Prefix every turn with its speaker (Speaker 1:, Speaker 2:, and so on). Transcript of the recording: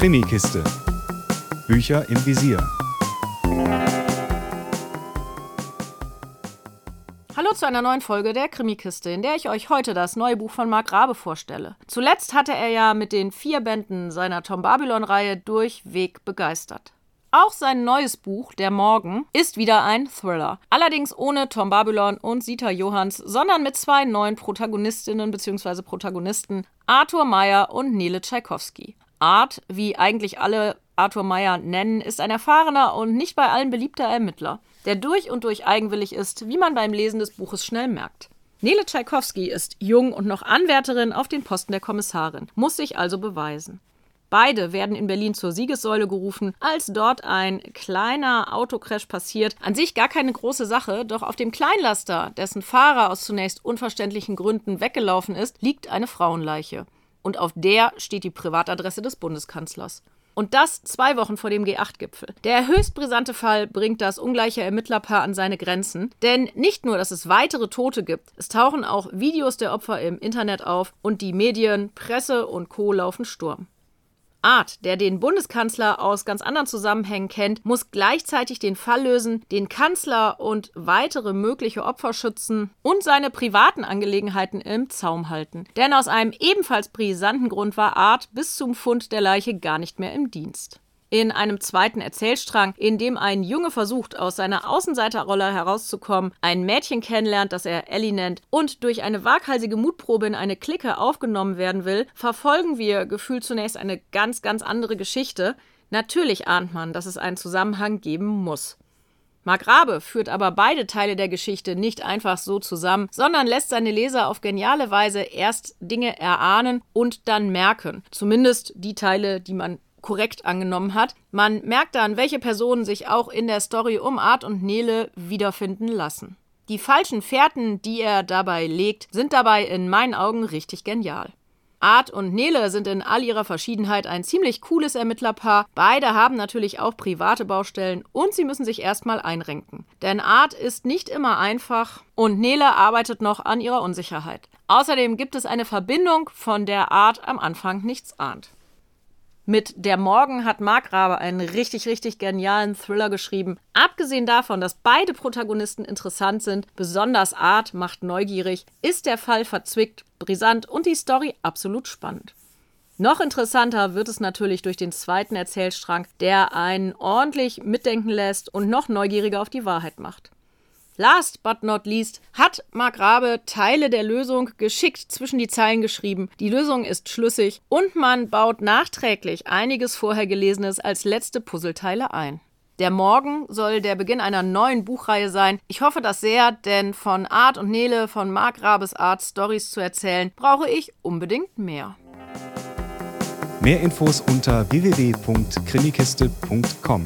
Speaker 1: Krimikiste. Bücher im Visier.
Speaker 2: Hallo zu einer neuen Folge der Krimikiste, in der ich euch heute das neue Buch von Mark Rabe vorstelle. Zuletzt hatte er ja mit den vier Bänden seiner Tom Babylon-Reihe durchweg begeistert. Auch sein neues Buch, Der Morgen, ist wieder ein Thriller. Allerdings ohne Tom Babylon und Sita Johanns, sondern mit zwei neuen Protagonistinnen bzw. Protagonisten, Arthur Meyer und Nele Tchaikovsky. Art, wie eigentlich alle Arthur Meyer nennen, ist ein erfahrener und nicht bei allen beliebter Ermittler, der durch und durch eigenwillig ist, wie man beim Lesen des Buches schnell merkt. Nele Tchaikovsky ist jung und noch Anwärterin auf den Posten der Kommissarin, muss sich also beweisen. Beide werden in Berlin zur Siegessäule gerufen, als dort ein kleiner Autocrash passiert. An sich gar keine große Sache, doch auf dem Kleinlaster, dessen Fahrer aus zunächst unverständlichen Gründen weggelaufen ist, liegt eine Frauenleiche. Und auf der steht die Privatadresse des Bundeskanzlers. Und das zwei Wochen vor dem G8-Gipfel. Der höchst brisante Fall bringt das ungleiche Ermittlerpaar an seine Grenzen. Denn nicht nur, dass es weitere Tote gibt, es tauchen auch Videos der Opfer im Internet auf und die Medien, Presse und Co. laufen Sturm. Art, der den Bundeskanzler aus ganz anderen Zusammenhängen kennt, muss gleichzeitig den Fall lösen, den Kanzler und weitere mögliche Opfer schützen und seine privaten Angelegenheiten im Zaum halten. Denn aus einem ebenfalls brisanten Grund war Art bis zum Fund der Leiche gar nicht mehr im Dienst in einem zweiten Erzählstrang, in dem ein Junge versucht, aus seiner Außenseiterrolle herauszukommen, ein Mädchen kennenlernt, das er Ellie nennt, und durch eine waghalsige Mutprobe in eine Clique aufgenommen werden will, verfolgen wir gefühlt zunächst eine ganz, ganz andere Geschichte. Natürlich ahnt man, dass es einen Zusammenhang geben muss. Mark Rabe führt aber beide Teile der Geschichte nicht einfach so zusammen, sondern lässt seine Leser auf geniale Weise erst Dinge erahnen und dann merken. Zumindest die Teile, die man korrekt angenommen hat. Man merkt dann, welche Personen sich auch in der Story um Art und Nele wiederfinden lassen. Die falschen Fährten, die er dabei legt, sind dabei in meinen Augen richtig genial. Art und Nele sind in all ihrer Verschiedenheit ein ziemlich cooles Ermittlerpaar. Beide haben natürlich auch private Baustellen und sie müssen sich erstmal einrenken. Denn Art ist nicht immer einfach und Nele arbeitet noch an ihrer Unsicherheit. Außerdem gibt es eine Verbindung, von der Art am Anfang nichts ahnt. Mit Der Morgen hat Mark Rabe einen richtig, richtig genialen Thriller geschrieben. Abgesehen davon, dass beide Protagonisten interessant sind, besonders Art macht neugierig, ist der Fall verzwickt, brisant und die Story absolut spannend. Noch interessanter wird es natürlich durch den zweiten Erzählstrang, der einen ordentlich mitdenken lässt und noch neugieriger auf die Wahrheit macht. Last but not least hat Mark Rabe Teile der Lösung geschickt zwischen die Zeilen geschrieben. Die Lösung ist schlüssig und man baut nachträglich einiges vorher Gelesenes als letzte Puzzleteile ein. Der Morgen soll der Beginn einer neuen Buchreihe sein. Ich hoffe das sehr, denn von Art und Nele, von Mark Rabes Art Stories zu erzählen, brauche ich unbedingt mehr.
Speaker 1: Mehr Infos unter www.krimikiste.com.